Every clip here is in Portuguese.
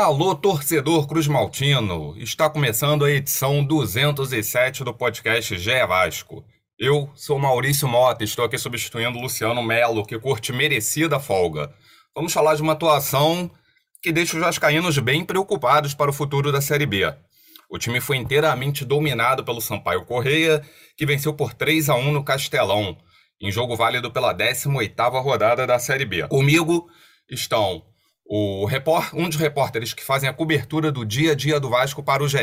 Alô, torcedor Cruz Maltino! Está começando a edição 207 do podcast GE Vasco. Eu sou Maurício Mota, estou aqui substituindo Luciano Melo, que curte merecida folga. Vamos falar de uma atuação que deixa os vascaínos bem preocupados para o futuro da Série B. O time foi inteiramente dominado pelo Sampaio Correia, que venceu por 3 a 1 no Castelão, em jogo válido pela 18ª rodada da Série B. Comigo estão o um dos repórteres que fazem a cobertura do dia a dia do Vasco para o GE,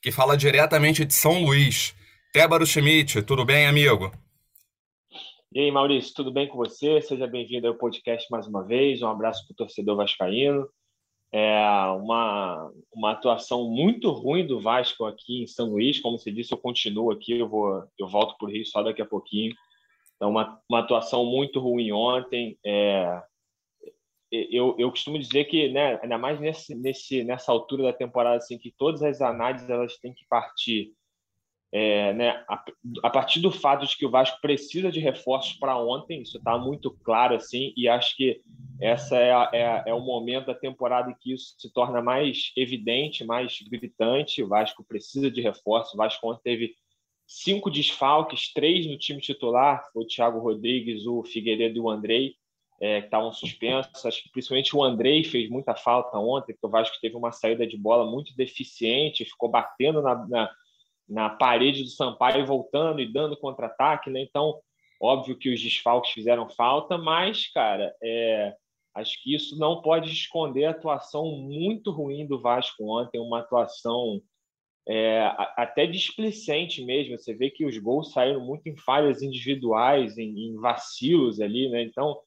que fala diretamente de São Luís. Tébaro Schmidt, tudo bem, amigo? E aí, Maurício, tudo bem com você? Seja bem-vindo ao podcast mais uma vez. Um abraço para o torcedor vascaíno. É uma, uma atuação muito ruim do Vasco aqui em São Luís. Como você disse, eu continuo aqui, eu, vou, eu volto para o Rio só daqui a pouquinho. Então, uma, uma atuação muito ruim ontem. É, eu, eu costumo dizer que, né, ainda mais nesse, nesse, nessa altura da temporada, assim, que todas as análises elas têm que partir é, né, a, a, partir do fato de que o Vasco precisa de reforços para ontem, isso está muito claro, assim, e acho que essa é, a, é, é, o momento da temporada em que isso se torna mais evidente, mais gritante. O Vasco precisa de reforços. O Vasco ontem teve cinco desfalques, três no time titular, o Thiago Rodrigues, o Figueiredo e o Andrei é, que estavam suspensos. Acho que principalmente o Andrei fez muita falta ontem, porque o Vasco teve uma saída de bola muito deficiente, ficou batendo na, na, na parede do Sampaio, voltando e dando contra-ataque. Né? Então, óbvio que os desfalques fizeram falta, mas, cara, é, acho que isso não pode esconder a atuação muito ruim do Vasco ontem, uma atuação. É, até displicente mesmo. Você vê que os gols saíram muito em falhas individuais, em, em vacilos ali, né? Então,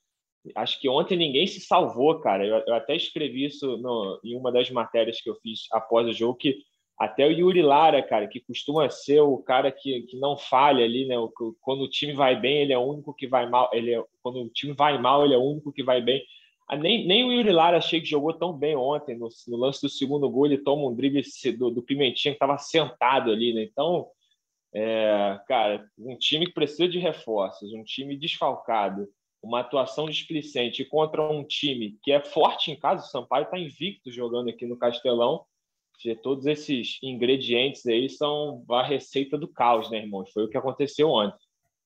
Acho que ontem ninguém se salvou, cara. Eu, eu até escrevi isso no, em uma das matérias que eu fiz após o jogo, que até o Yuri Lara, cara, que costuma ser o cara que, que não falha ali, né? Quando o time vai bem, ele é o único que vai mal. Ele é, quando o time vai mal, ele é o único que vai bem. Ah, nem, nem o Yuri Lara achei que jogou tão bem ontem. No, no lance do segundo gol, ele toma um drible do, do Pimentinha que estava sentado ali, né? Então, é, cara, um time que precisa de reforços, um time desfalcado, uma atuação displicente contra um time que é forte em casa, o Sampaio está invicto jogando aqui no Castelão. Todos esses ingredientes aí são a receita do caos, né, irmão? Foi o que aconteceu ontem.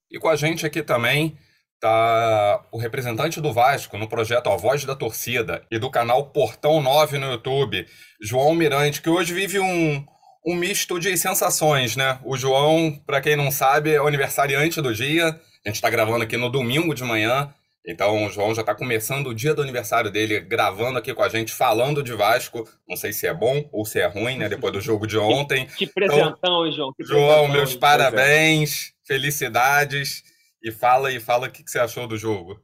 E com a gente aqui também tá o representante do Vasco no projeto A Voz da Torcida e do canal Portão 9 no YouTube, João Mirante, que hoje vive um, um misto de sensações, né? O João, para quem não sabe, é o aniversariante do dia a gente está gravando aqui no domingo de manhã, então o João já está começando o dia do aniversário dele, gravando aqui com a gente, falando de Vasco. Não sei se é bom ou se é ruim, né? Depois do jogo de ontem. Que, que presentão, então, João. Que João, meus parabéns, felicidades. E fala e fala o que, que você achou do jogo.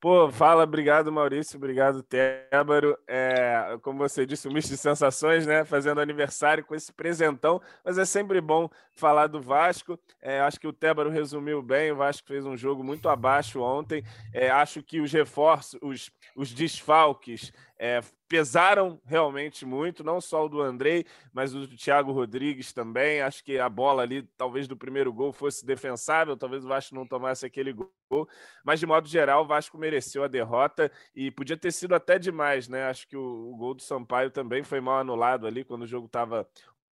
Pô, fala, obrigado Maurício, obrigado Tébaro. É, como você disse, um misto de sensações, né? Fazendo aniversário com esse presentão, mas é sempre bom falar do Vasco. É, acho que o Tébaro resumiu bem. O Vasco fez um jogo muito abaixo ontem. É, acho que os reforços, os, os desfalques é, pesaram realmente muito, não só o do Andrei, mas o do Thiago Rodrigues também. Acho que a bola ali, talvez do primeiro gol, fosse defensável, talvez o Vasco não tomasse aquele gol, mas de modo geral, o Vasco mereceu a derrota e podia ter sido até demais, né? Acho que o, o gol do Sampaio também foi mal anulado ali quando o jogo estava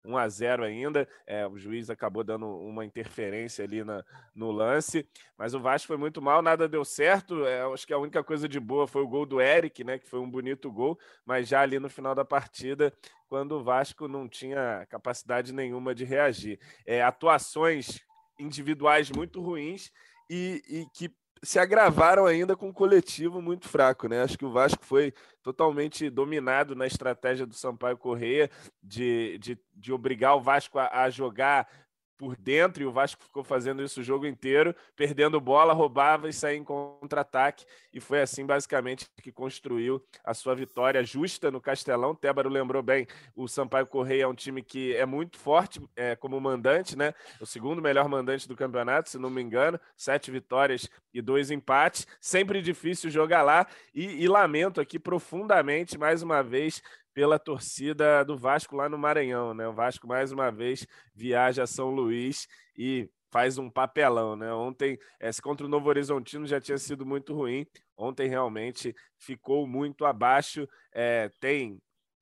1 a 0 ainda. É, o juiz acabou dando uma interferência ali na, no lance, mas o Vasco foi muito mal, nada deu certo. É, acho que a única coisa de boa foi o gol do Eric, né, que foi um bonito gol, mas já ali no final da partida, quando o Vasco não tinha capacidade nenhuma de reagir. É, atuações individuais muito ruins e, e que se agravaram ainda com um coletivo muito fraco, né? Acho que o Vasco foi totalmente dominado na estratégia do Sampaio Correia de, de, de obrigar o Vasco a, a jogar por dentro e o Vasco ficou fazendo isso o jogo inteiro, perdendo bola, roubava e saía em contra-ataque e foi assim basicamente que construiu a sua vitória justa no Castelão. Tébaro lembrou bem, o Sampaio Correia é um time que é muito forte é, como mandante, né? O segundo melhor mandante do campeonato, se não me engano, sete vitórias e dois empates. Sempre difícil jogar lá e, e lamento aqui profundamente mais uma vez pela torcida do Vasco lá no Maranhão, né? O Vasco mais uma vez viaja a São Luís e faz um papelão, né? Ontem, esse contra o Novo Horizontino já tinha sido muito ruim. Ontem realmente ficou muito abaixo. É, tem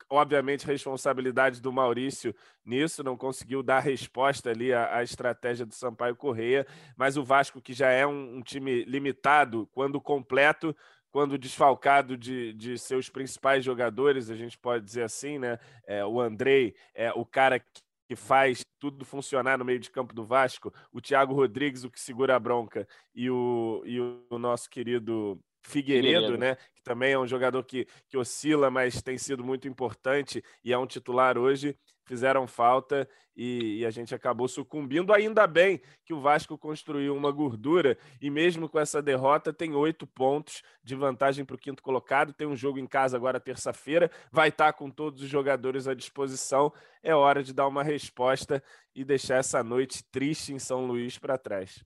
obviamente, responsabilidade do Maurício nisso, não conseguiu dar resposta ali à, à estratégia do Sampaio Correia, mas o Vasco, que já é um, um time limitado, quando completo, quando desfalcado de, de, seus principais jogadores, a gente pode dizer assim, né? É, o Andrei é o cara que, que faz tudo funcionar no meio de campo do Vasco, o Thiago Rodrigues, o que segura a bronca, e o, e o nosso querido Figueiredo, Figueiredo, né? Que também é um jogador que, que oscila, mas tem sido muito importante e é um titular hoje. Fizeram falta e, e, a gente acabou sucumbindo. Ainda bem que o Vasco construiu uma gordura e, mesmo com essa derrota, tem oito pontos de vantagem para o quinto colocado. Tem um jogo em casa agora, terça-feira. Vai estar tá com todos os jogadores à disposição. É hora de dar uma resposta e deixar essa noite triste em São Luís para trás.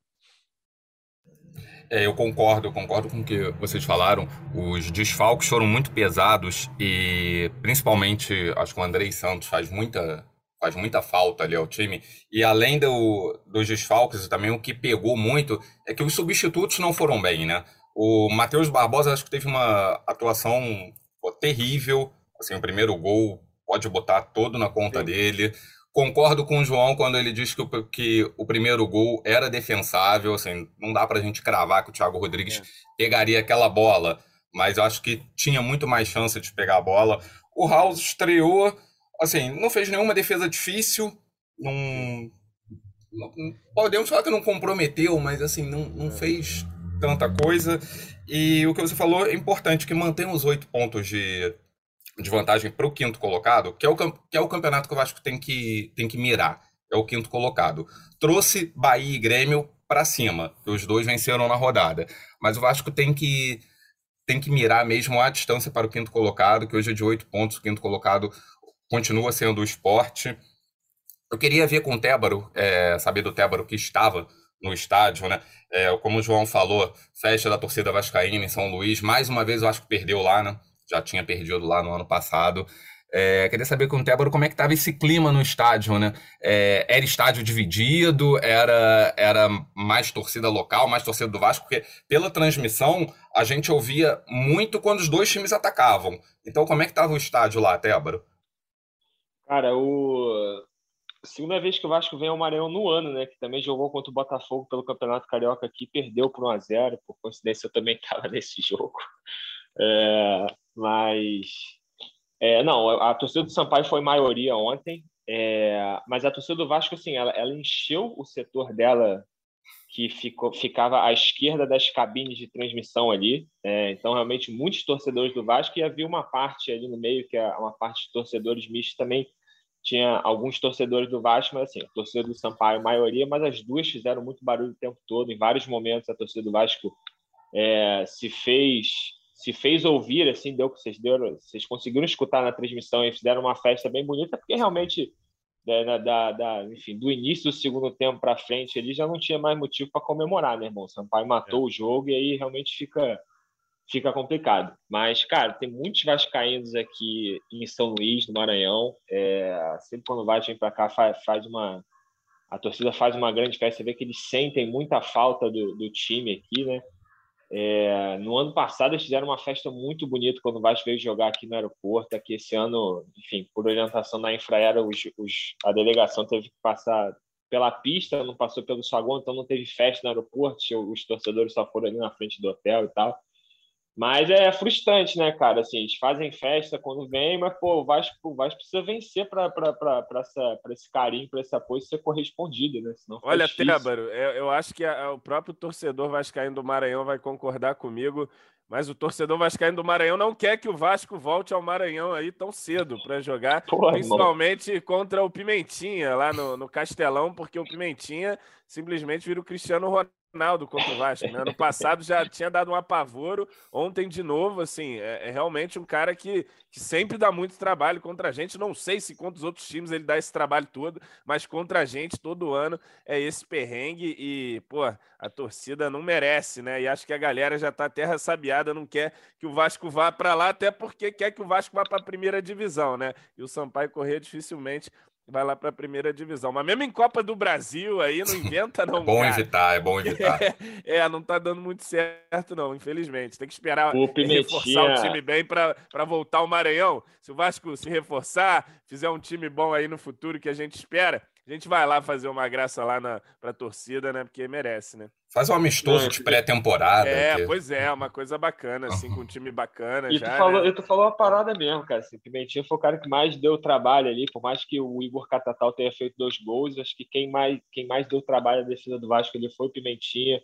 É, eu concordo, concordo com o que vocês falaram. Os desfalques foram muito pesados e principalmente acho que o Andrei Santos faz muita, faz muita falta ali ao time. E além do, dos desfalques, também o que pegou muito é que os substitutos não foram bem, né? O Matheus Barbosa acho que teve uma atuação pô, terrível. Assim, o primeiro gol pode botar todo na conta Sim. dele. Concordo com o João quando ele diz que o, que o primeiro gol era defensável. Assim, não dá para a gente cravar que o Thiago Rodrigues é. pegaria aquela bola, mas eu acho que tinha muito mais chance de pegar a bola. O House estreou, assim, não fez nenhuma defesa difícil, não, não podemos falar que não comprometeu, mas assim, não, não é. fez tanta coisa. E o que você falou é importante, que mantém os oito pontos de de vantagem para o quinto colocado, que é o, que é o campeonato que o Vasco tem que, tem que mirar. É o quinto colocado. Trouxe Bahia e Grêmio para cima, os dois venceram na rodada. Mas o Vasco tem que, tem que mirar mesmo a distância para o quinto colocado, que hoje é de oito pontos. O quinto colocado continua sendo o esporte. Eu queria ver com o Tébaro, é, saber do Tébaro que estava no estádio, né? É, como o João falou, festa da torcida vascaína em São Luís. Mais uma vez o Vasco perdeu lá, né? Já tinha perdido lá no ano passado. É, queria saber com o Tébaro como é que estava esse clima no estádio, né? É, era estádio dividido, era, era mais torcida local, mais torcida do Vasco, porque pela transmissão a gente ouvia muito quando os dois times atacavam. Então como é que estava o estádio lá, Tébaro? Cara, o segunda vez que o Vasco vem ao Maranhão no ano, né? Que também jogou contra o Botafogo pelo Campeonato Carioca aqui, perdeu por 1 a 0 Por coincidência, eu também estava nesse jogo. É, mas, é, não, a, torcida do Sampaio foi maioria ontem, é, mas a torcida do Vasco, assim, ela, ela encheu o setor dela que ficou, ficava à esquerda das cabines de transmissão ali. É, então, realmente, muitos torcedores do Vasco e havia uma parte ali no meio, que é uma parte de torcedores mistos também. Tinha alguns torcedores do Vasco, mas assim, torcida do Sampaio, maioria, mas as duas fizeram muito barulho o tempo todo. Em vários momentos, a torcida do Vasco é, se fez se fez ouvir, assim, deu que vocês deram, vocês conseguiram escutar na transmissão e fizeram uma festa bem bonita, porque realmente da, da, da enfim, do início do segundo tempo para frente ele já não tinha mais motivo para comemorar, né, irmão? O Sampaio matou é. o jogo e aí realmente fica fica complicado. Mas, cara, tem muitos vascaínos aqui em São Luís, no Maranhão. É, sempre quando o Vasco vem para cá, faz, faz uma... A torcida faz uma grande festa. Você vê que eles sentem muita falta do, do time aqui, né? É, no ano passado eles fizeram uma festa muito bonita quando o Vasco veio jogar aqui no aeroporto. Aqui esse ano, enfim, por orientação da Infraero, os, os, a delegação teve que passar pela pista, não passou pelo saguão, então não teve festa no aeroporto. Os torcedores só foram ali na frente do hotel e tal. Mas é frustrante, né, cara? Assim, eles fazem festa quando vem, mas pô, o Vasco, o Vasco precisa vencer para esse carinho, para esse apoio ser correspondido, né? Senão Olha, Tébaro, eu, eu, acho que a, o próprio torcedor vascaíno do Maranhão vai concordar comigo, mas o torcedor vascaíno do Maranhão não quer que o Vasco volte ao Maranhão aí tão cedo para jogar, Porra, principalmente contra o Pimentinha lá no, no Castelão, porque o Pimentinha simplesmente vira o Cristiano Ronaldo Ronaldo contra o Vasco. Né? Ano passado já tinha dado um apavoro, ontem de novo, assim, é, é, realmente um cara que, que sempre dá muito trabalho contra a gente. Não sei se contra os outros times ele dá esse trabalho todo, mas contra a gente todo ano é esse perrengue e, pô, a torcida não merece, né? E acho que a galera já tá terra sabiada, não quer que o Vasco vá para lá, até porque quer que o Vasco vá para a primeira divisão, né? E o Sampaio Corrêa dificilmente vai lá para a primeira divisão. Mas mesmo em Copa do Brasil aí não inventa não. é bom cara. evitar, é bom evitar. É, é, não tá dando muito certo não, infelizmente. Tem que esperar O reforçar o time bem para voltar ao Maranhão. Se o Vasco se reforçar, fizer um time bom aí no futuro que a gente espera, a gente vai lá fazer uma graça lá na pra torcida, né? Porque merece, né? Faz um amistoso Não, de pré-temporada. É, que- pois é, uma coisa bacana, assim, com um time bacana E já. tu falou, né? e tu falou uma parada mesmo, cara. Assim, Pimentinha foi o cara que mais deu trabalho ali, por mais que o Igor Catatal tenha feito dois gols, acho que quem mais, quem mais deu trabalho na defesa do Vasco ali foi o Pimentinha.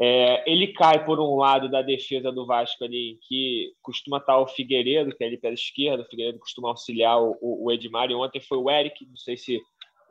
É, ele cai por um lado da defesa do Vasco ali, que costuma estar o Figueiredo, que é ali pela esquerda, o Figueiredo costuma auxiliar o, o- o Edmar, e ontem foi o Eric, não sei se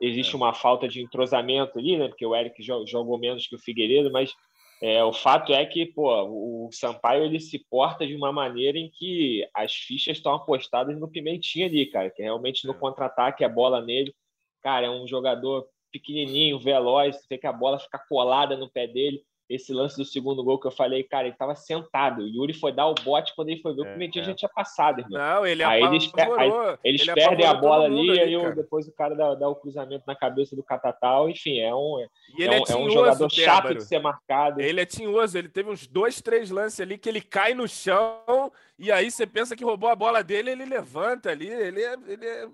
existe uma falta de entrosamento ali, né? Porque o Eric jo- jogou menos que o Figueiredo, mas é, o fato é que, pô, o Sampaio ele se porta de uma maneira em que as fichas estão apostadas no Pimentinha ali, cara, que realmente no É. contra-ataque a bola nele, cara, é um jogador pequenininho, veloz, você vê que a bola fica colada no pé dele. Esse lance do segundo gol que eu falei, cara, ele estava sentado. O Yuri foi dar o bote quando ele foi ver que É, o Pimentinha é. já tinha passado, irmão. Não, ele Aí eles apavorou. Eles ele perdem a bola ali, e aí cara. depois o cara dá, dá o cruzamento na cabeça do Catatal. Enfim, é um, E é ele é, um, é um tinhoso, jogador chato Tébaro. de ser marcado. Ele é tinhoso, ele teve uns dois, três lances ali que ele cai no chão e aí você pensa que roubou a bola dele, ele levanta ali, ele é, ele é...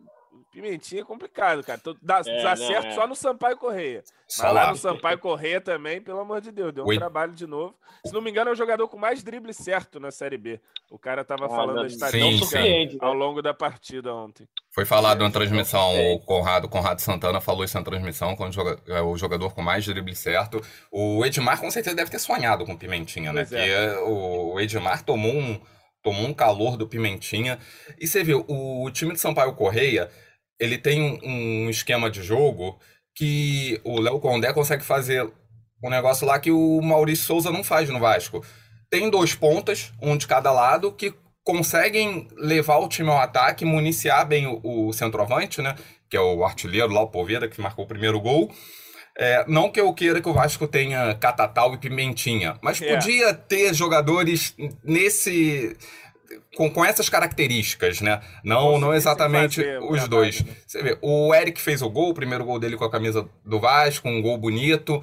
Pimentinha é complicado, cara. Então, dá, É, dá não, certo é. só no Sampaio Correia. Só Mas lá lá. no Sampaio Correia também, pelo amor de Deus, deu um Oi. trabalho de novo. Se não me engano, é o jogador com mais drible certo na Série B. O cara tava Ah, falando não, da não estatística né? ao longo da partida ontem. Foi falado na transmissão, o Conrado, Conrado Santana falou isso na transmissão, quando joga- é o jogador com mais drible certo. O Edmar com certeza deve ter sonhado com o Pimentinha, né? Pois é. Porque o o Edmar tomou um, tomou um calor do Pimentinha. E você viu, o time de Sampaio Correia, ele tem um, um esquema de jogo que o Léo Condé consegue fazer um negócio lá que o Maurício Souza não faz no Vasco. Tem dois pontas, um de cada lado, que conseguem levar o time ao ataque, municiar bem o, o centroavante, né? Que é o artilheiro lá, o Poveda, que marcou o primeiro gol. É, não que eu queira que o Vasco tenha Catatal e Pimentinha, mas É. podia ter jogadores nesse. Com, com essas características, né? Não, não Conseguissem exatamente fazer os dois. né? Você vê, o Eric fez o gol, o primeiro gol dele com a camisa do Vasco, um gol bonito.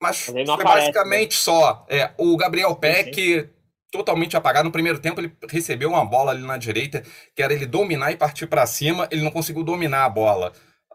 Mas Mas foi aparece, né? basicamente só. É, o Gabriel Peck, totalmente apagado. No primeiro tempo, ele recebeu uma bola ali na direita, que era ele dominar e partir para cima. Ele não conseguiu dominar a bola.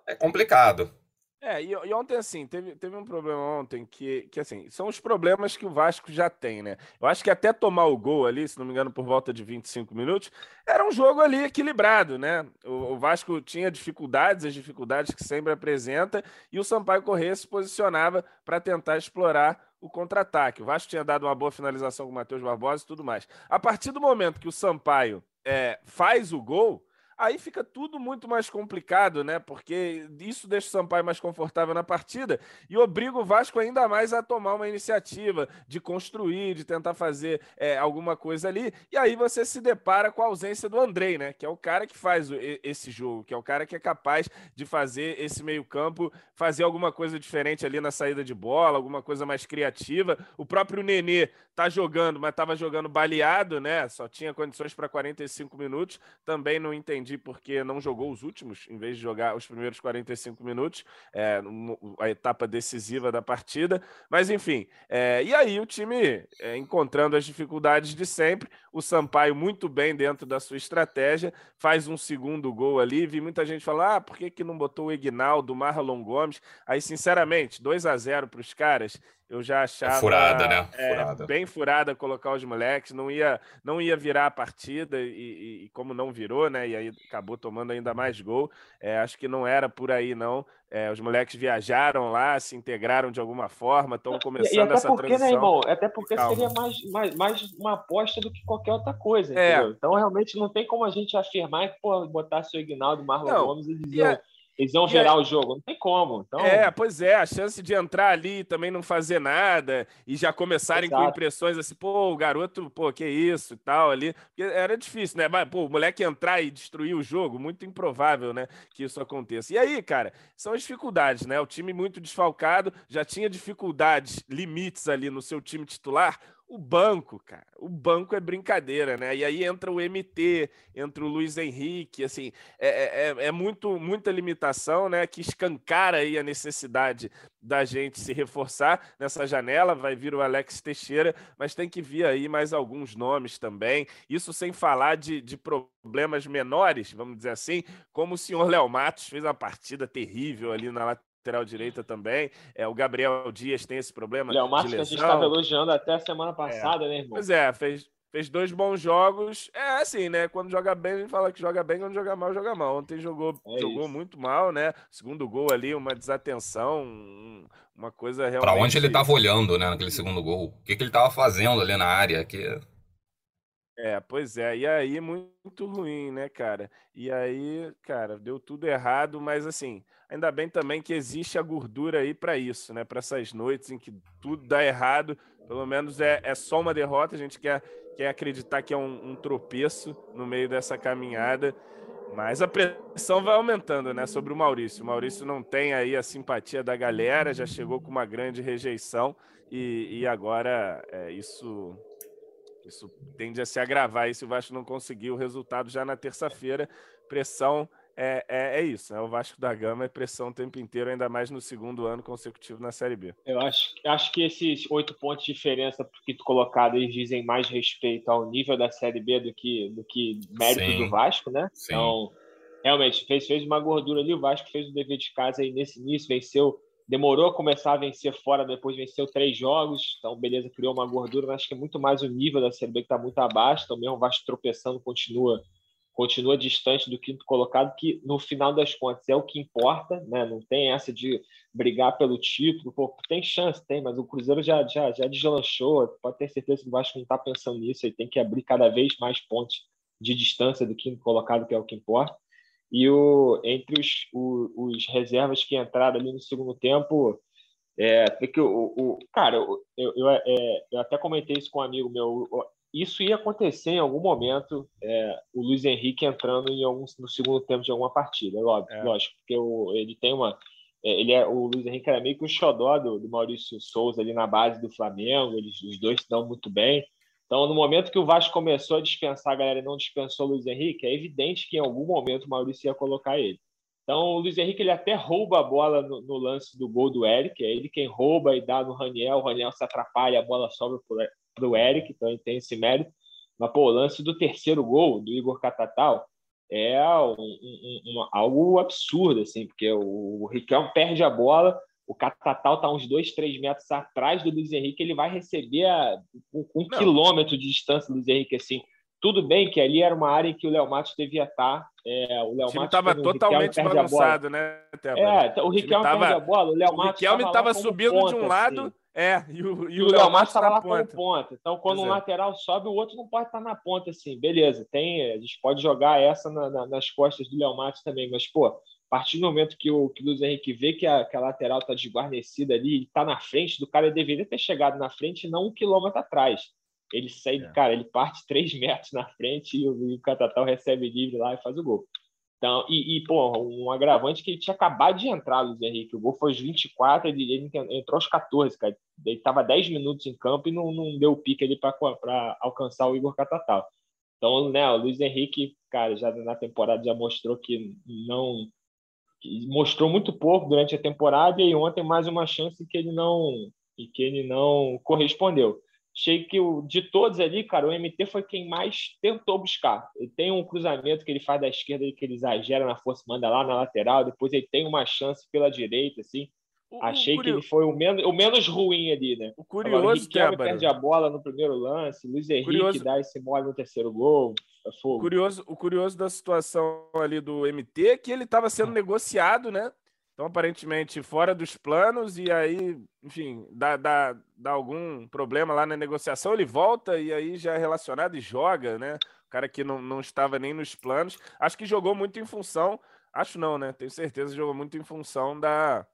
É complicado. É, e, e ontem, assim, teve, teve um problema ontem que, que, assim, são os problemas que o Vasco já tem, né? Eu acho que até tomar o gol ali, se não me engano, por volta de 25 minutos, era um jogo ali equilibrado, né? O, o Vasco tinha dificuldades, as dificuldades que sempre apresenta, e o Sampaio Corrêa se posicionava para tentar explorar o contra-ataque. O Vasco tinha dado uma boa finalização com o Matheus Barbosa e tudo mais. A partir do momento que o Sampaio é, faz o gol, aí fica tudo muito mais complicado, né? Porque isso deixa o Sampaio mais confortável na partida e obriga o Vasco ainda mais a tomar uma iniciativa de construir, de tentar fazer é, alguma coisa ali. E aí você se depara com a ausência do Andrei, né? Que é o cara que faz esse jogo, que é o cara que é capaz de fazer esse meio-campo, fazer alguma coisa diferente ali na saída de bola, alguma coisa mais criativa. O próprio Nenê tá jogando, mas estava jogando baleado, né? Só tinha condições para 45 minutos. Também não entendi porque não jogou os últimos, em vez de jogar os primeiros 45 minutos, é, a etapa decisiva da partida. Mas enfim, é, e aí o time é, encontrando as dificuldades de sempre. O Sampaio muito bem dentro da sua estratégia, faz um segundo gol ali. Vi muita gente falar: ah, por que, que não botou o Ignaldo, o Marlon Gomes? Aí, sinceramente, 2 a 0 para os caras. Eu já achava furada, né? é, Furada. bem furada colocar os moleques, não ia, não ia virar a partida e, e- e como não virou, né? E aí acabou tomando ainda mais gol. É, acho que não era por aí, não. É, os moleques viajaram lá, se integraram de alguma forma, estão E, e começando até essa porque, né, transição. irmão? Até porque Calma. seria mais, mais, mais uma aposta do que qualquer outra coisa, É. entendeu? Então, realmente, não tem como a gente afirmar que, pô, botar seu Ignaldo, Marlon Não, Gomes, e a- eles virar a- o jogo. Não tem como. Então, É, pois é, a chance de entrar ali e também não fazer nada e já começarem com Exato. impressões assim, pô, o garoto, pô, que isso e tal ali. Era difícil, né? Mas, pô, o moleque entrar e destruir o jogo, muito improvável, né, que isso aconteça. E aí, cara, são as dificuldades, né? O time muito desfalcado, já tinha dificuldades, limites ali no seu time titular. O banco, cara, o banco é brincadeira, né? E aí entra o MT, entra o Luiz Henrique, assim, é, é, é, é muito, muita limitação, né? Que escancara aí a necessidade da gente se reforçar nessa janela. Vai vir o Alex Teixeira, mas tem que vir aí mais alguns nomes também. Isso sem falar de, de problemas menores, vamos dizer assim, como o senhor Léo Matos fez uma partida terrível ali na lateral direita também. É, o Gabriel Dias tem esse problema. Léo Marques, a gente estava elogiando até a semana passada, é. né, irmão? Pois é, fez, fez dois bons jogos. É assim, né? Quando joga bem, a gente fala que joga bem, quando joga mal, joga mal. Ontem jogou, é jogou muito mal, né? Segundo gol ali, uma desatenção, uma coisa realmente. Para onde ele estava olhando, né, naquele segundo gol? O que, que ele estava fazendo ali na área? Que... É, pois é. E aí, muito ruim, né, cara? E aí, cara, deu tudo errado, mas assim, ainda bem também que existe a gordura aí para isso, né? Para essas noites em que tudo dá errado, pelo menos é, é só uma derrota. A gente quer, quer acreditar que é um, um tropeço no meio dessa caminhada. Mas a pressão vai aumentando, né, sobre o Maurício. O Maurício não tem aí a simpatia da galera, já chegou com uma grande rejeição e, e agora é, isso isso tende a se agravar e se o Vasco não conseguir o resultado já na terça-feira, pressão é, é, é, isso, é o Vasco da Gama é pressão o tempo inteiro, ainda mais no segundo ano consecutivo na Série B. Eu acho, acho que esses oito pontos de diferença que tu colocado, eles dizem mais respeito ao nível da Série B do que, do que mérito Sim. do Vasco, né? Sim. Então, realmente, fez, fez uma gordura ali, o Vasco fez o dever de casa aí nesse início, venceu demorou a começar a vencer fora, depois venceu três jogos, então beleza, criou uma gordura, mas acho que é muito mais o nível da Série B que está muito abaixo, então mesmo o Vasco tropeçando continua continua distante do quinto colocado, que no final das contas é o que importa, né? Não tem essa de brigar pelo título, Pô, tem chance, tem, mas o Cruzeiro já já, já deslanchou, pode ter certeza que o Vasco não está pensando nisso, ele tem que abrir cada vez mais pontos de distância do quinto colocado, que é o que importa. E o, entre os, os, os reservas que entraram ali no segundo tempo, é, que o, o cara, eu, eu, é, eu, até comentei isso com um amigo meu. Isso ia acontecer em algum momento, é, o Luiz Henrique entrando em algum, no segundo tempo de alguma partida, lógico, é. lógico porque o, ele tem uma. É, ele é, o Luiz Henrique era meio que o xodó do, do Maurício Souza ali na base do Flamengo, eles, os dois se dão muito bem. Então, no momento que o Vasco começou a dispensar a galera e não dispensou o Luiz Henrique, é evidente que em algum momento o Maurício ia colocar ele. Então, o Luiz Henrique ele até rouba a bola no, no lance do gol do Eric, é ele quem rouba e dá no Raniel, o Raniel se atrapalha, a bola sobra para o Eric, então ele tem esse mérito. Mas, pô, o lance do terceiro gol, do Igor Catatal, é um, um, um, algo absurdo, assim, porque o, o Riquelme perde a bola, o Catatal está uns dois, três metros atrás do Luiz Henrique, ele vai receber a, um, um quilômetro de distância do Luiz Henrique, assim. Tudo bem que ali era uma área em que o Léo Matos devia estar. É, o Léo Matos estava totalmente bagunçado, né? É, o Riquelme tava, perde a bola, o Léo Matos O Riquelme estava subindo ponta, de um lado, assim. É, e o, e o, o Léo Matos estava lá como ponta. Então, quando pois um é. lateral sobe, o outro não pode estar na ponta, assim. Beleza, tem, a gente pode jogar essa na, na, nas costas do Léo Matos também, mas, pô, a partir do momento que o, que o Luiz Henrique vê que a, que a lateral está desguarnecida ali, está na frente do cara, ele deveria ter chegado na frente não um quilômetro atrás. Ele sai, é. cara, ele parte três metros na frente e o, e o Catatal recebe livre lá e faz o gol. Então, e, e pô, um agravante que ele tinha acabado de entrar, Luiz Henrique. O gol foi aos 24, ele, ele entrou aos 14, cara. Ele estava 10 minutos em campo e não, não deu pique ali para alcançar o Igor Catatal. Então, né, o Luiz Henrique, cara, já na temporada já mostrou que não mostrou muito pouco durante a temporada e ontem mais uma chance que ele não e que ele não correspondeu. Achei que o, de todos ali, cara, o MT foi quem mais tentou buscar. Ele tem um cruzamento que ele faz da esquerda que ele exagera na força, manda lá na lateral, depois ele tem uma chance pela direita, assim. O, Achei o que ele foi o menos, o menos ruim ali, né? O curioso, Agora, o Riquelme perde a bola no primeiro lance, Luiz Henrique curioso... dá esse mole no terceiro gol. É o curioso, o curioso da situação ali do MT é que ele estava sendo negociado, né? Então, aparentemente, fora dos planos, e aí, enfim, dá, dá, dá algum problema lá na negociação, ele volta e aí já é relacionado e joga, né? O cara que não, não estava nem nos planos. Acho que jogou muito em função. Acho não, né? Tenho certeza que jogou muito em função da,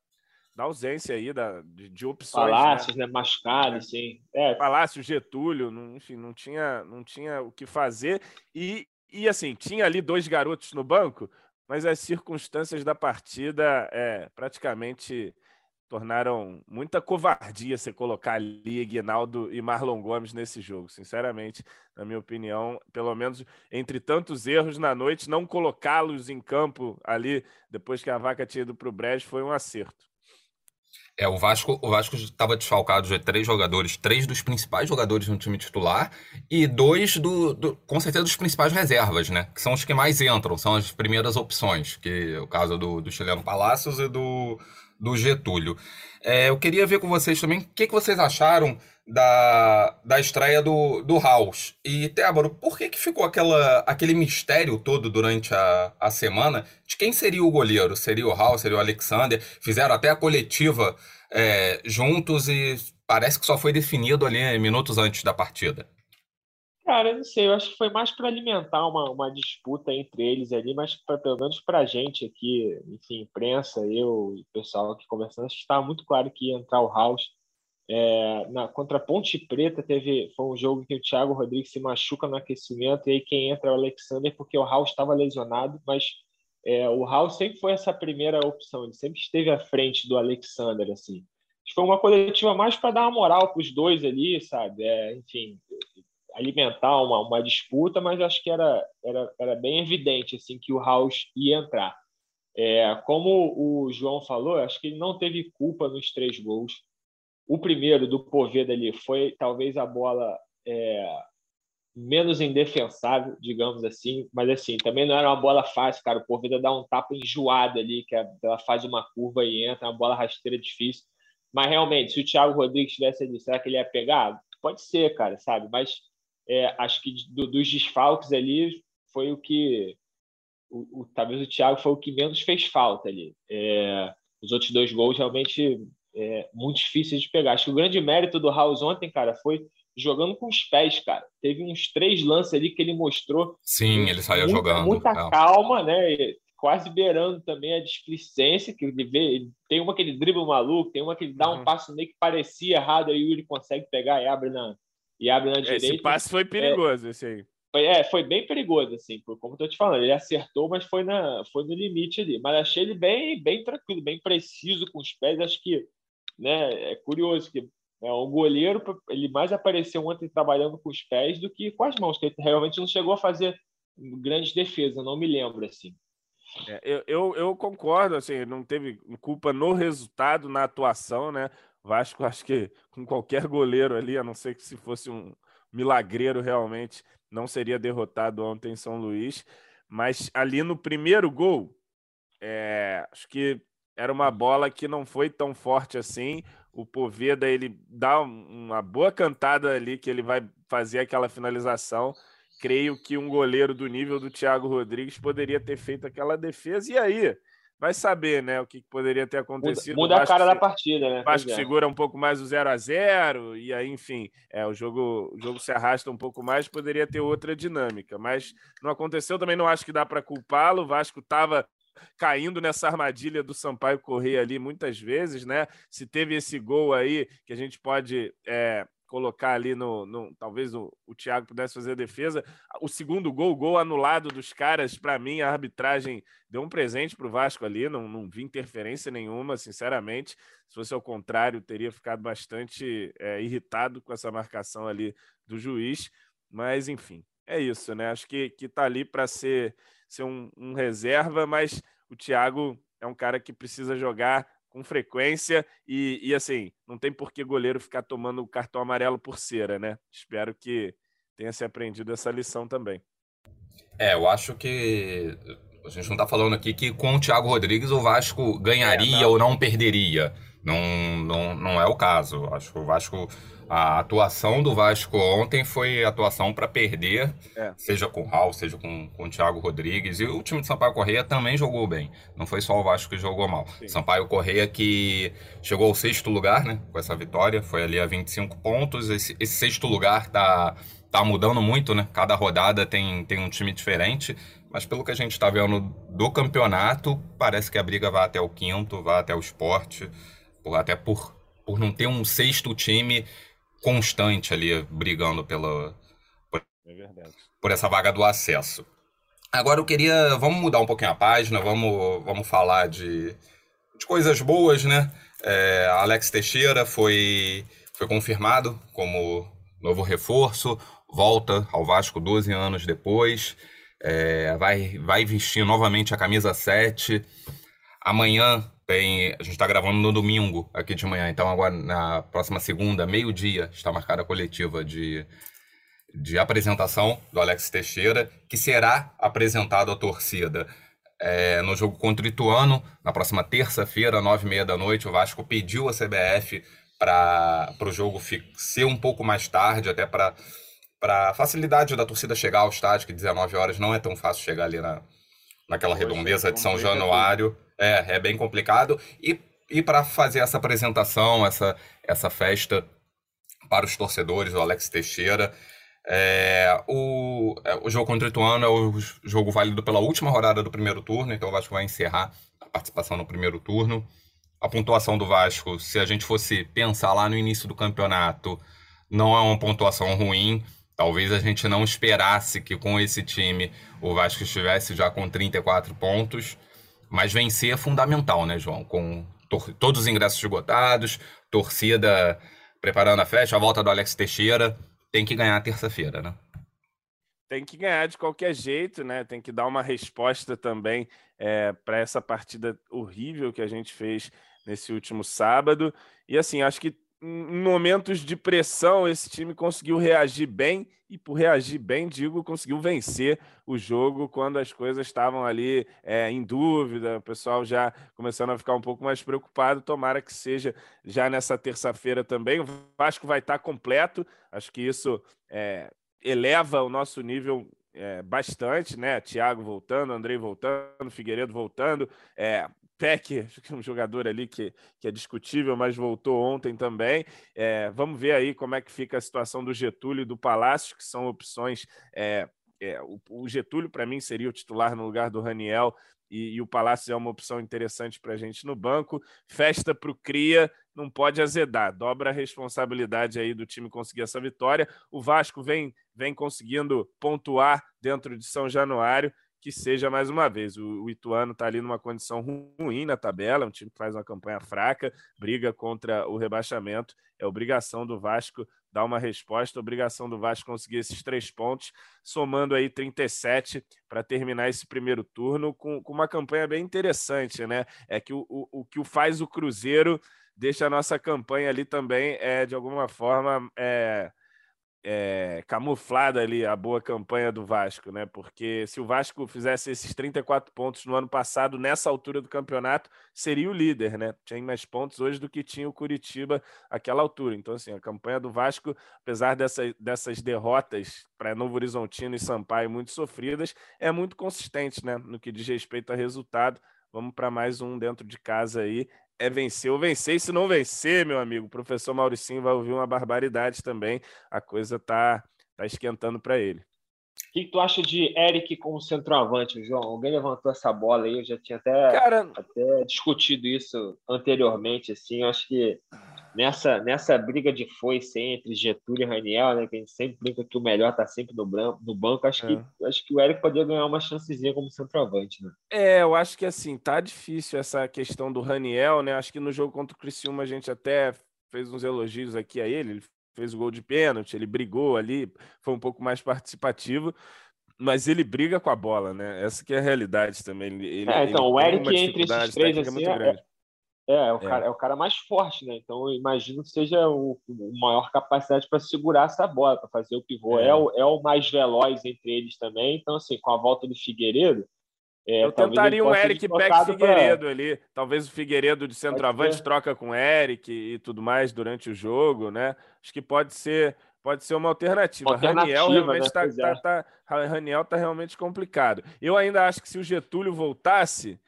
da ausência aí da, de, de opções. Né? Palácios, né? né? Machucado, é. sim. É. Palácio, Getúlio, não, enfim, não tinha, não tinha o que fazer. E, e assim, tinha ali dois garotos no banco, mas as circunstâncias da partida é praticamente tornaram muita covardia você colocar ali Aguinaldo e Marlon Gomes nesse jogo. Sinceramente, na minha opinião, pelo menos entre tantos erros na noite, não colocá-los em campo ali depois que a vaca tinha ido para o Brejo foi um acerto. É, o Vasco o Vasco estava desfalcado de três jogadores, três dos principais jogadores no time titular e dois do, do, com certeza dos principais reservas, né? Que são os que mais entram, são as primeiras opções, que é o caso do, do chileno Palácios e do, do Getúlio. É, eu queria ver com vocês também o que, que vocês acharam da, da estreia do, do House. E, Tébaro, por que, que ficou aquela, aquele mistério todo durante a, a semana de quem seria o goleiro? Seria o House, seria o Alexander? Fizeram até a coletiva é, juntos e parece que só foi definido ali minutos antes da partida. Cara, não sei, eu acho que foi mais para alimentar uma, uma disputa entre eles ali, mas pra, pelo menos para a gente aqui, enfim, imprensa, eu e o pessoal aqui conversando, acho que estava muito claro que ia entrar o House. É, na, contra a Ponte Preta teve foi um jogo que o Thiago Rodrigues se machuca no aquecimento e aí quem entra é o Alexander porque o House estava lesionado, mas é, o House sempre foi essa primeira opção, ele sempre esteve à frente do Alexander, assim. Foi uma coletiva mais para dar uma moral para os dois ali, sabe? É, enfim, alimentar uma, uma disputa, mas acho que era, era, era bem evidente assim que o House ia entrar. É, como o João falou, acho que ele não teve culpa nos três gols. O primeiro do Poveda ali foi talvez a bola é, menos indefensável, digamos assim, mas assim, também não era uma bola fácil, cara. O Poveda dá um tapa enjoado ali, que é, ela faz uma curva e entra, uma bola rasteira difícil. Mas realmente, se o Thiago Rodrigues tivesse ali, será que ele ia pegar? Pode ser, cara, sabe? Mas é, acho que do, dos desfalques ali foi o que o, o, talvez o Thiago foi o que menos fez falta ali. É, os outros dois gols realmente é, muito difíceis de pegar. Acho que o grande mérito do House ontem, cara, foi jogando com os pés, cara. Teve uns três lances ali que ele mostrou. Sim, ele saiu muita, jogando. Muita é. calma, né? Quase beirando também a displicência, que ele vê. Tem uma que ele dribla maluco, tem uma que ele dá um uhum. passo meio que parecia errado, aí ele consegue pegar e abre na, e abre na direita. Esse passe foi perigoso, é, esse aí. Foi, é, foi bem perigoso, assim, como eu tô te falando. Ele acertou, mas foi, na, foi no limite ali. Mas achei ele bem, bem tranquilo, bem preciso com os pés. Acho que né, é curioso que é, o goleiro ele mais apareceu ontem trabalhando com os pés do que com as mãos, que ele realmente não chegou a fazer grandes defesas, não me lembro assim. É, eu, eu, eu, concordo, assim, não teve culpa no resultado, na atuação, né? Vasco, acho que com qualquer goleiro ali, a não ser que se fosse um milagreiro realmente, não seria derrotado ontem em São Luís. Mas ali no primeiro gol, é, acho que era uma bola que não foi tão forte assim. O Poveda ele dá uma boa cantada ali que ele vai fazer aquela finalização. Creio que um goleiro do nível do Thiago Rodrigues poderia ter feito aquela defesa. E aí, vai saber, né, o que poderia ter acontecido. Muda, muda a cara da partida, né? O Vasco é. segura um pouco mais o 0 a 0 e aí, enfim, é, o jogo, o jogo se arrasta um pouco mais, poderia ter outra dinâmica, mas não aconteceu, também não acho que dá para culpá-lo. O Vasco estava caindo nessa armadilha do Sampaio correr ali muitas vezes, né? Se teve esse gol aí que a gente pode é, colocar ali no. no talvez o, o Thiago pudesse fazer a defesa. O segundo gol, o gol anulado dos caras, para mim, a arbitragem deu um presente para o Vasco ali, não, não vi interferência nenhuma, sinceramente. Se fosse ao contrário, teria ficado bastante é, irritado com essa marcação ali do juiz. Mas, enfim, é isso, né? Acho que, que tá ali para ser, ser um, um reserva, mas o Thiago é um cara que precisa jogar com frequência e, e assim, não tem por que goleiro ficar tomando o cartão amarelo por cera, né? Espero que tenha se aprendido essa lição também. É, eu acho que a gente não está falando aqui que com o Thiago Rodrigues o Vasco ganharia é, não. ou não perderia. Não, não, não é o caso. Acho que o Vasco a atuação do Vasco ontem foi atuação para perder, é. seja com o Raul, seja com, com o Thiago Rodrigues. E o time de Sampaio Correia também jogou bem. Não foi só o Vasco que jogou mal. Sim. Sampaio Correia que chegou ao sexto lugar, né? Com essa vitória. Foi ali a 25 pontos. Esse, esse sexto lugar tá, tá mudando muito, né? Cada rodada tem, tem um time diferente. Mas pelo que a gente está vendo do campeonato, parece que a briga vai até o quinto, vai até o esporte. Até por, por não ter um sexto time constante ali brigando pela por, é por, essa vaga do acesso. Agora eu queria, vamos mudar um pouquinho a página, vamos, vamos falar de, de coisas boas, né? É, Alex Teixeira foi, foi confirmado como novo reforço, volta ao Vasco 12 anos depois, é, vai, vai vestir novamente a camisa 7. Amanhã tem. A gente está gravando no domingo aqui de manhã, então agora na próxima segunda, meio-dia, está marcada a coletiva de, de apresentação do Alex Teixeira, que será apresentado à torcida. É, no jogo contra o Ituano, na próxima terça-feira, nove e meia da noite, o Vasco pediu a CBF para o jogo ser um pouco mais tarde, até para para facilidade da torcida chegar ao estádio, que 19 horas não é tão fácil chegar ali na, naquela redondeza de São Januário. É, é bem complicado. E, e para fazer essa apresentação, essa, essa festa para os torcedores do Alex Teixeira, é, o, é, o jogo contra o Ituano é o jogo válido pela última rodada do primeiro turno, então o Vasco vai encerrar a participação no primeiro turno. A pontuação do Vasco, se a gente fosse pensar lá no início do campeonato, não é uma pontuação ruim. Talvez a gente não esperasse que com esse time o Vasco estivesse já com 34 pontos, mas vencer é fundamental, né, João? Com todos os ingressos esgotados, torcida preparando a festa, a volta do Alex Teixeira, tem que ganhar terça-feira, né? Tem que ganhar de qualquer jeito, né? Tem que dar uma resposta também é, para essa partida horrível que a gente fez nesse último sábado. E assim, acho que em momentos de pressão, esse time conseguiu reagir bem, e por reagir bem, digo, conseguiu vencer o jogo quando as coisas estavam ali é, em dúvida, o pessoal já começando a ficar um pouco mais preocupado. Tomara que seja já nessa terça-feira também. O Vasco vai estar completo, acho que isso é, eleva o nosso nível é, bastante, né? Thiago voltando, Andrei voltando, Figueiredo voltando, é um jogador ali que, que é discutível, mas voltou ontem também. É, vamos ver aí como é que fica a situação do Getúlio e do Palácio, que são opções. É, é, o, o, Getúlio, para mim, seria o titular no lugar do Raniel, e, e o Palácio é uma opção interessante para a gente no banco. Festa para o Cria, não pode azedar, dobra a responsabilidade aí do time conseguir essa vitória. O Vasco vem, vem conseguindo pontuar dentro de São Januário que seja mais uma vez. O, o Ituano está ali numa condição ruim na tabela, um time que faz uma campanha fraca, briga contra o rebaixamento. É obrigação do Vasco dar uma resposta, obrigação do Vasco conseguir esses três pontos, somando aí 37 para terminar esse primeiro turno com, com, uma campanha bem interessante, né? É que o, o, o que o faz o Cruzeiro deixa a nossa campanha ali também, é, de alguma forma, é, é, camuflada ali a boa campanha do Vasco, né? Porque se o Vasco fizesse esses 34 pontos no ano passado, nessa altura do campeonato, seria o líder, né? Tinha mais pontos hoje do que tinha o Curitiba àquela altura. Então, assim, a campanha do Vasco, apesar dessa, dessas derrotas para Novo Horizontino e Sampaio muito sofridas, é muito consistente, né? No que diz respeito a resultado. Vamos para mais um dentro de casa aí é vencer ou vencer. E se não vencer, meu amigo, o professor Mauricinho vai ouvir uma barbaridade também. A coisa tá, tá esquentando para ele. O que, tu acha de Eric como centroavante, João? Alguém levantou essa bola aí, eu já tinha até, Cara... até discutido isso anteriormente, assim, eu acho que nessa, nessa briga de foice entre Getúlio e Raniel, né, que a gente sempre brinca que o melhor está sempre no, branco, no banco, acho, é. que, acho que o Eric poderia ganhar uma chancezinha como centroavante. Né? É, eu acho que assim, tá difícil essa questão do Raniel, né? Acho que no jogo contra o Criciúma a gente até fez uns elogios aqui a ele, ele fez o gol de pênalti, ele brigou ali, foi um pouco mais participativo, mas ele briga com a bola, né? Essa que é a realidade também. Ele, é, então, o Eric entre esses três, assim, é, é, é o, é. Cara, é o cara mais forte, né? Então eu imagino que seja o, o maior capacidade para segurar essa bola, para fazer o pivô. É. é. o, é o mais veloz entre eles também. Então, assim, com a volta do Figueiredo. É, eu tentaria um Eric Peck Figueiredo pra... ali. Talvez o Figueiredo de centroavante troca com o Eric e tudo mais durante o jogo, né? Acho que pode ser, pode ser uma alternativa. alternativa Raniel realmente está né? tá, tá, tá realmente complicado. Eu ainda acho que se o Getúlio voltasse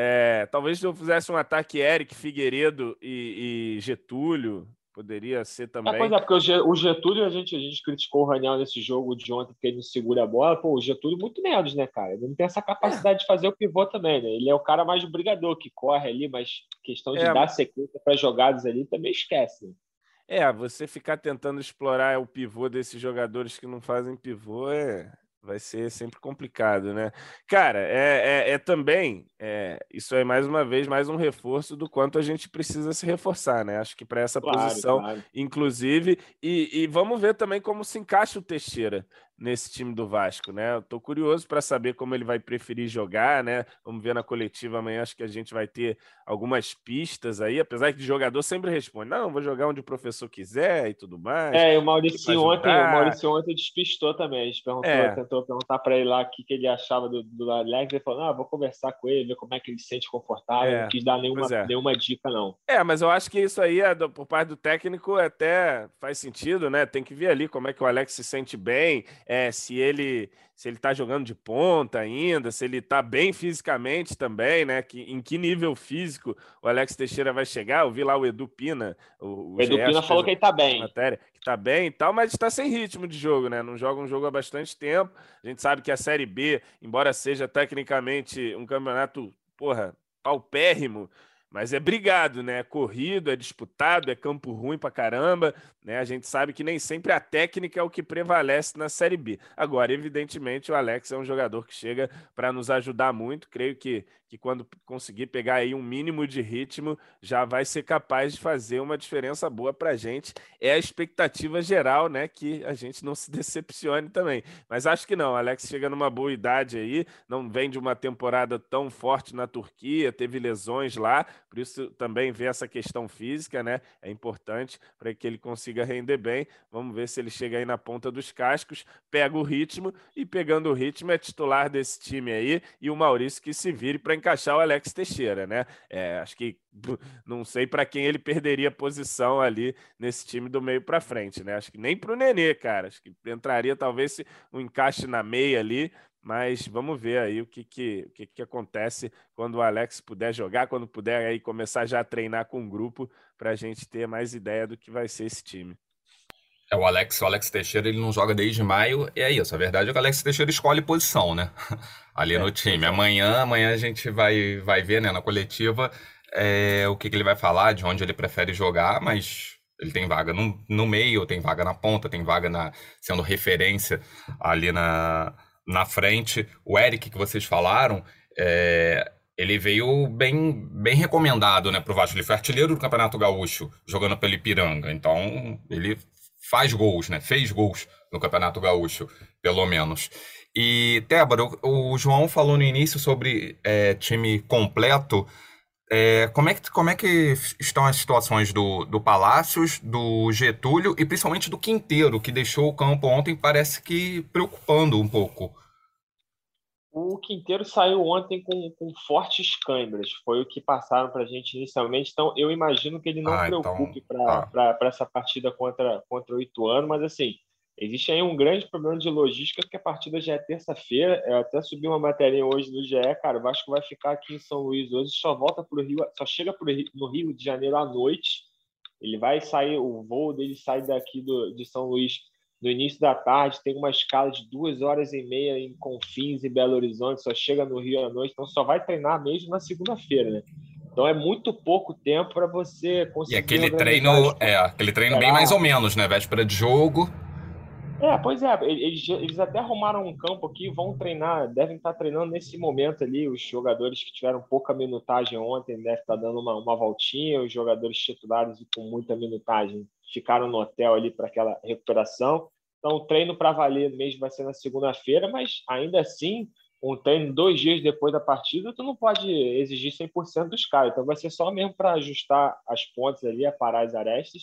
é, talvez se eu fizesse um ataque Eric, Figueiredo e, e Getúlio, poderia ser também. É, pois é, porque o Getúlio, a gente, a gente criticou o Raniel nesse jogo de ontem porque ele não segura a bola. Pô, o Getúlio muito menos, né, cara? Ele não tem essa capacidade é. de fazer o pivô também, né? Ele é o cara mais brigador que corre ali, mas questão de é, dar sequência para jogadas ali também esquece. Né? É, você ficar tentando explorar o pivô desses jogadores que não fazem pivô é vai ser sempre complicado, né? Cara, é, é, é também, é, isso é mais uma vez mais um reforço do quanto a gente precisa se reforçar, né? Acho que para essa claro, posição, claro. inclusive, e, e vamos ver também como se encaixa o Teixeira nesse time do Vasco, né? Eu tô curioso para saber como ele vai preferir jogar, né? Vamos ver na coletiva amanhã, acho que a gente vai ter algumas pistas aí, apesar que o jogador sempre responde: "Não, vou jogar onde o professor quiser" e tudo mais. É, e o Maurício ontem, o Maurício ontem despistou também, a gente perguntou, é. tentou perguntar para ele lá o que, que ele achava do, do Alex, ele falou: "Ah, vou conversar com ele, ver como é que ele se sente confortável", é. não quis dar nenhuma, é. nenhuma dica não. É, mas eu acho que isso aí é por parte do técnico até faz sentido, né? Tem que ver ali como é que o Alex se sente bem é, se ele se ele está jogando de ponta ainda, se ele está bem fisicamente também, né? Que, em que nível físico o Alex Teixeira vai chegar? Eu vi lá o Edu Pina. O, o Edu Pina falou que ele está bem. Matéria, que está bem e tal, mas está sem ritmo de jogo, né? Não joga um jogo há bastante tempo. A gente sabe que a Série B, embora seja tecnicamente um campeonato, porra, paupérrimo, mas é brigado, né? É corrido, é disputado, é campo ruim pra caramba, né? A gente sabe que nem sempre a técnica é o que prevalece na Série B. Agora, evidentemente, o Alex é um jogador que chega para nos ajudar muito. Creio que, que quando conseguir pegar aí um mínimo de ritmo, já vai ser capaz de fazer uma diferença boa pra gente. É a expectativa geral, né? Que a gente não se decepcione também. Mas acho que não. O Alex chega numa boa idade aí, não vem de uma temporada tão forte na Turquia, teve lesões lá por isso também ver essa questão física, né? É importante para que ele consiga render bem. Vamos ver se ele chega aí na ponta dos cascos, pega o ritmo e pegando o ritmo é titular desse time aí e o Maurício que se vire para encaixar o Alex Teixeira, né? É, acho que não sei para quem ele perderia posição ali nesse time do meio para frente, né? Acho que nem para o Nenê, cara. Acho que entraria talvez um encaixe na meia ali, mas vamos ver aí o que, que, o que, que acontece quando o Alex puder jogar, quando puder aí começar já a treinar com o grupo, para a gente ter mais ideia do que vai ser esse time. É, o Alex, o Alex Teixeira ele não joga desde maio, e é isso. A verdade é que o Alex Teixeira escolhe posição, né? Ali é, no time. Amanhã, amanhã a gente vai, vai ver, né, na coletiva, é, o que, que ele vai falar, de onde ele prefere jogar, mas ele tem vaga no, no meio, tem vaga na ponta, tem vaga na sendo referência ali na, na frente. O Eric, que vocês falaram, é, ele veio bem, bem recomendado né, para o Vasco. Ele foi artilheiro do Campeonato Gaúcho, jogando pelo Ipiranga. Então, ele faz gols, né? Fez gols no Campeonato Gaúcho, pelo menos. E, Tébora, o, o João falou no início sobre é, time completo. É, como, é que, como é que estão as situações do, do Palácios, do Getúlio e principalmente do Quinteiro, que deixou o campo ontem, parece que preocupando um pouco? O Quinteiro saiu ontem com, com fortes câimbras, foi o que passaram para a gente inicialmente. Então, eu imagino que ele não ah, então preocupe então, para tá. essa partida contra, contra o Ituano, mas assim, Existe aí um grande problema de logística, porque a partida já é terça-feira. Eu até subi uma matéria hoje no GE, cara. O Vasco vai ficar aqui em São Luís hoje, só volta para o Rio, só chega pro Rio, no Rio de Janeiro à noite. Ele vai sair, o voo dele sai daqui do, de São Luís no início da tarde, tem uma escala de duas horas e meia em Confins e Belo Horizonte, só chega no Rio à noite, então só vai treinar mesmo na segunda-feira, né? Então é muito pouco tempo para você conseguir. E aquele treino, é, aquele treino bem mais ou menos, né? Véspera de jogo. É, pois é, eles, eles até arrumaram um campo aqui, vão treinar, devem estar treinando nesse momento ali. Os jogadores que tiveram pouca minutagem ontem devem estar dando uma, uma voltinha, os jogadores titulares com muita minutagem ficaram no hotel ali para aquela recuperação. Então, o treino para valer mesmo vai ser na segunda-feira, mas ainda assim, um treino dois dias depois da partida, tu não pode exigir 100% dos caras. Então, vai ser só mesmo para ajustar as pontes ali, aparar as arestas.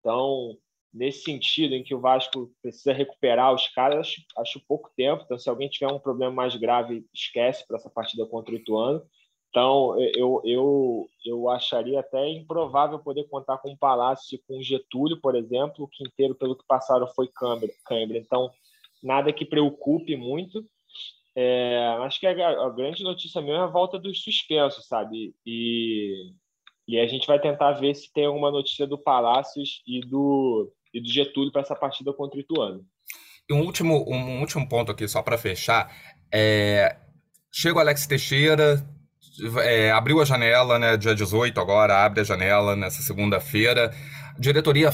Então, nesse sentido em que o Vasco precisa recuperar os caras, acho, acho pouco tempo. Então, se alguém tiver um problema mais grave, esquece para essa partida contra o Ituano. Então, eu, eu, eu acharia até improvável poder contar com o Palácio com o Getúlio, por exemplo. O Quinteiro, pelo que passaram, foi Câmara. Então, nada que preocupe muito. É, acho que a, a, grande notícia mesmo é a volta dos suspensos, sabe? E, e a gente vai tentar ver se tem alguma notícia do Palácios e do, e do Getúlio para essa partida contra o Ituano. E um último, um último ponto aqui, só para fechar. É... Chega o Alex Teixeira, é, abriu a janela, né? Dia 18 agora, abre a janela nessa segunda-feira. Diretoria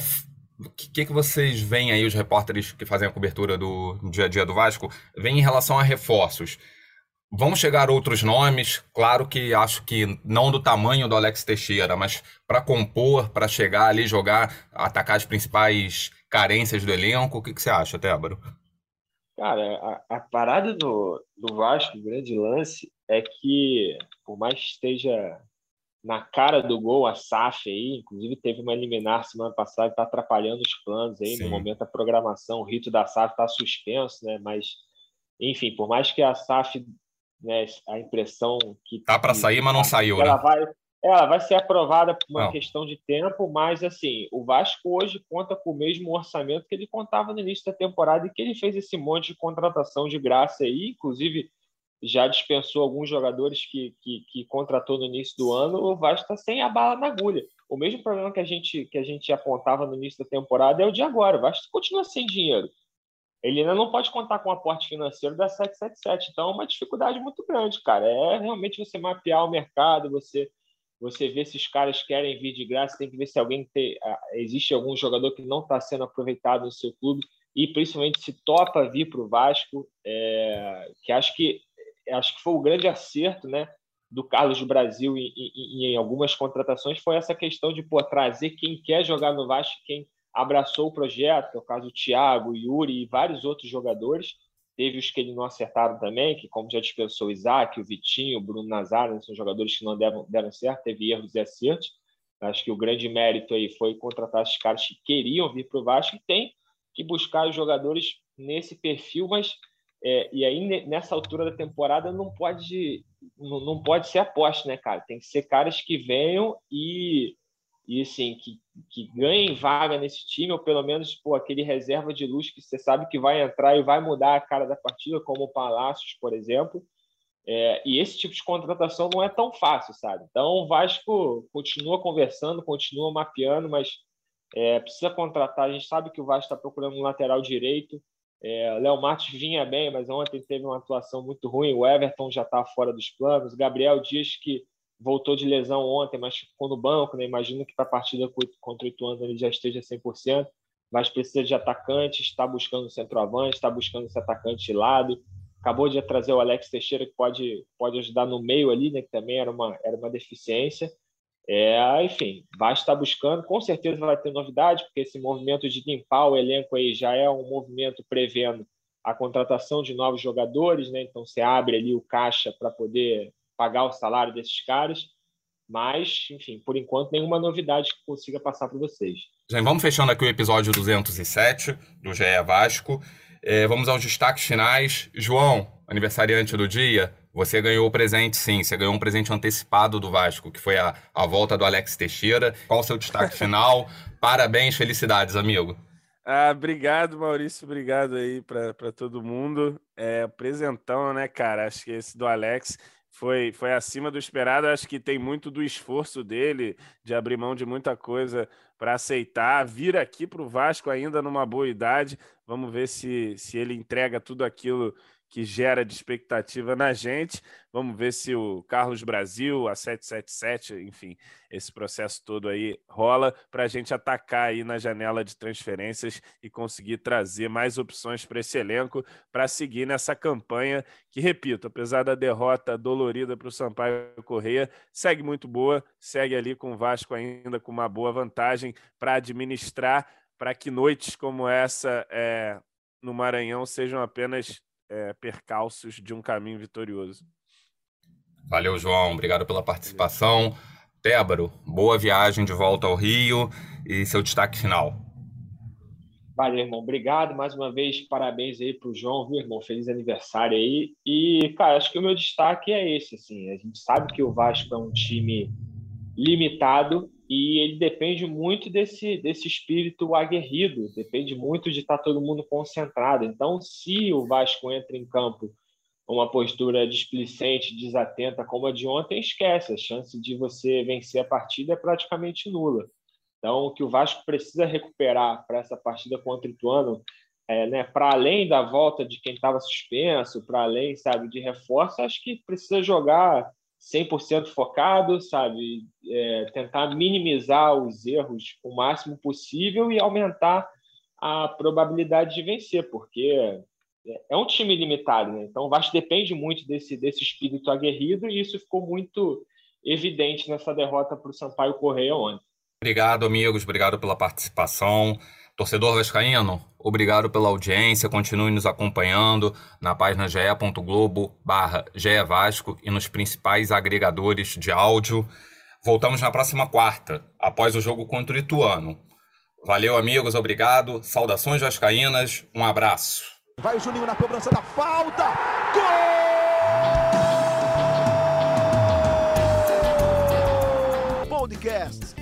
o que, que vocês veem aí, os repórteres que fazem a cobertura do dia a dia do Vasco, veem em relação a reforços? Vão chegar outros nomes, claro que acho que não do tamanho do Alex Teixeira, mas para compor, para chegar ali, jogar, atacar as principais carências do elenco. O que, que você acha, Tébaro? Cara, a, a, parada do, do Vasco, o grande lance, é que, por mais que esteja na cara do gol a SAF aí, inclusive teve uma liminar semana passada que está atrapalhando os planos aí, Sim. no momento da programação, o rito da SAF está suspenso, né? Mas, enfim, por mais que a SAF, né, a impressão que. Tá para sair, mas não saiu, ela né? Vai, ela vai ser aprovada por uma não. questão de tempo, mas assim, o Vasco hoje conta com o mesmo orçamento que ele contava no início da temporada e que ele fez esse monte de contratação de graça aí, inclusive já dispensou alguns jogadores que, que, que contratou no início do ano, o Vasco está sem a bala na agulha. O mesmo problema que a gente que a gente apontava no início da temporada é o de agora. O Vasco continua sem dinheiro. Ele ainda não pode contar com o aporte financeiro da 777. Então é uma dificuldade muito grande, cara. É realmente você mapear o mercado, você você vê se os caras querem vir de graça, tem que ver se alguém tem, existe algum jogador que não está sendo aproveitado no seu clube e principalmente se topa vir para o Vasco, é, que acho que acho que foi o grande acerto, né, do Carlos do Brasil em, em, algumas contratações foi essa questão de pô, trazer quem quer jogar no Vasco, quem abraçou o projeto, é o caso do Thiago, Yuri e vários outros jogadores. Teve os que ele não acertaram também, que como já dispensou o Isaac, o Vitinho, o Bruno Nazário, são jogadores que não deram, deram certo, teve erros e acertos. Acho que o grande mérito aí foi contratar esses caras que queriam vir para o Vasco e tem que buscar os jogadores nesse perfil, mas é, e aí, nessa altura da temporada, não pode, não, não pode ser aposta, né, cara? Tem que ser caras que venham e, e assim, que, que ganhem vaga nesse time, ou pelo menos pô, aquele reserva de luz que você sabe que vai entrar e vai mudar a cara da partida, como o Palácios, por exemplo. É, e esse tipo de contratação não é tão fácil, sabe? Então, o Vasco continua conversando, continua mapeando, mas é, precisa contratar. A gente sabe que o Vasco está procurando um lateral direito. É, Léo Matos vinha bem, mas ontem teve uma atuação muito ruim. O Everton já está fora dos planos. Gabriel diz que voltou de lesão ontem, mas ficou no banco. Né? Imagino que para a partida contra o Ituano ele já esteja 100%. Mas precisa de atacante, está buscando centroavante, está buscando esse atacante de lado. Acabou de trazer o Alex Teixeira, que pode, pode ajudar no meio ali, né? que também era uma, era uma deficiência. É, enfim, vai estar buscando, com certeza vai ter novidade, porque esse movimento de limpar o elenco aí já é um movimento prevendo a contratação de novos jogadores, né? Então você abre ali o caixa para poder pagar o salário desses caras. Mas, enfim, por enquanto, nenhuma novidade que consiga passar para vocês. Gente, vamos fechando aqui o episódio 207 do GE Vasco. É, vamos aos destaques finais. João, aniversariante do dia, você ganhou o presente, sim. Você ganhou um presente antecipado do Vasco, que foi a, a volta do Alex Teixeira. Qual o seu destaque final? Parabéns, felicidades, amigo. Ah, obrigado, Maurício. Obrigado aí para todo mundo. É, presentão, né, cara? Acho que esse do Alex foi, foi acima do esperado. Acho que tem muito do esforço dele de abrir mão de muita coisa para aceitar, vir aqui para o Vasco ainda numa boa idade. Vamos ver se, se ele entrega tudo aquilo que gera de expectativa na gente. Vamos ver se o Carlos Brasil, a 777, enfim, esse processo todo aí rola para a gente atacar aí na janela de transferências e conseguir trazer mais opções para esse elenco para seguir nessa campanha que, repito, apesar da derrota dolorida para o Sampaio Correia, segue muito boa, segue ali com o Vasco ainda com uma boa vantagem para administrar para que noites como essa é, no Maranhão sejam apenas é, percalços de um caminho vitorioso. Valeu, João. Obrigado pela participação. Tébaro, boa viagem de volta ao Rio e seu destaque final. Valeu, irmão. Obrigado mais uma vez. Parabéns aí para o João, viu, irmão? Feliz aniversário aí. E, cara, acho que o meu destaque é esse. Assim, a gente sabe que o Vasco é um time limitado e ele depende muito desse, desse espírito aguerrido, depende muito de estar todo mundo concentrado. Então, se o Vasco entra em campo com uma postura displicente, desatenta, como a de ontem, esquece, a chance de você vencer a partida é praticamente nula. Então, o que o Vasco precisa recuperar para essa partida contra o Ituano, é, né, para além da volta de quem estava suspenso, para além, sabe, de reforço, acho que precisa jogar 100% focado, sabe? É, tentar minimizar os erros o máximo possível e aumentar a probabilidade de vencer, porque é um time limitado, né? Então o Vasco depende muito desse, desse espírito aguerrido e isso ficou muito evidente nessa derrota para o Sampaio Correia ontem. Obrigado, amigos. Obrigado pela participação. Torcedor Vascaíno, obrigado pela audiência. Continue nos acompanhando na página ge.globo barra Vasco e nos principais agregadores de áudio. Voltamos na próxima quarta, após o jogo contra o Ituano. Valeu, amigos. Obrigado. Saudações vascaínas. Um abraço. Vai o Juninho na cobrança da falta. Gol! Podcast.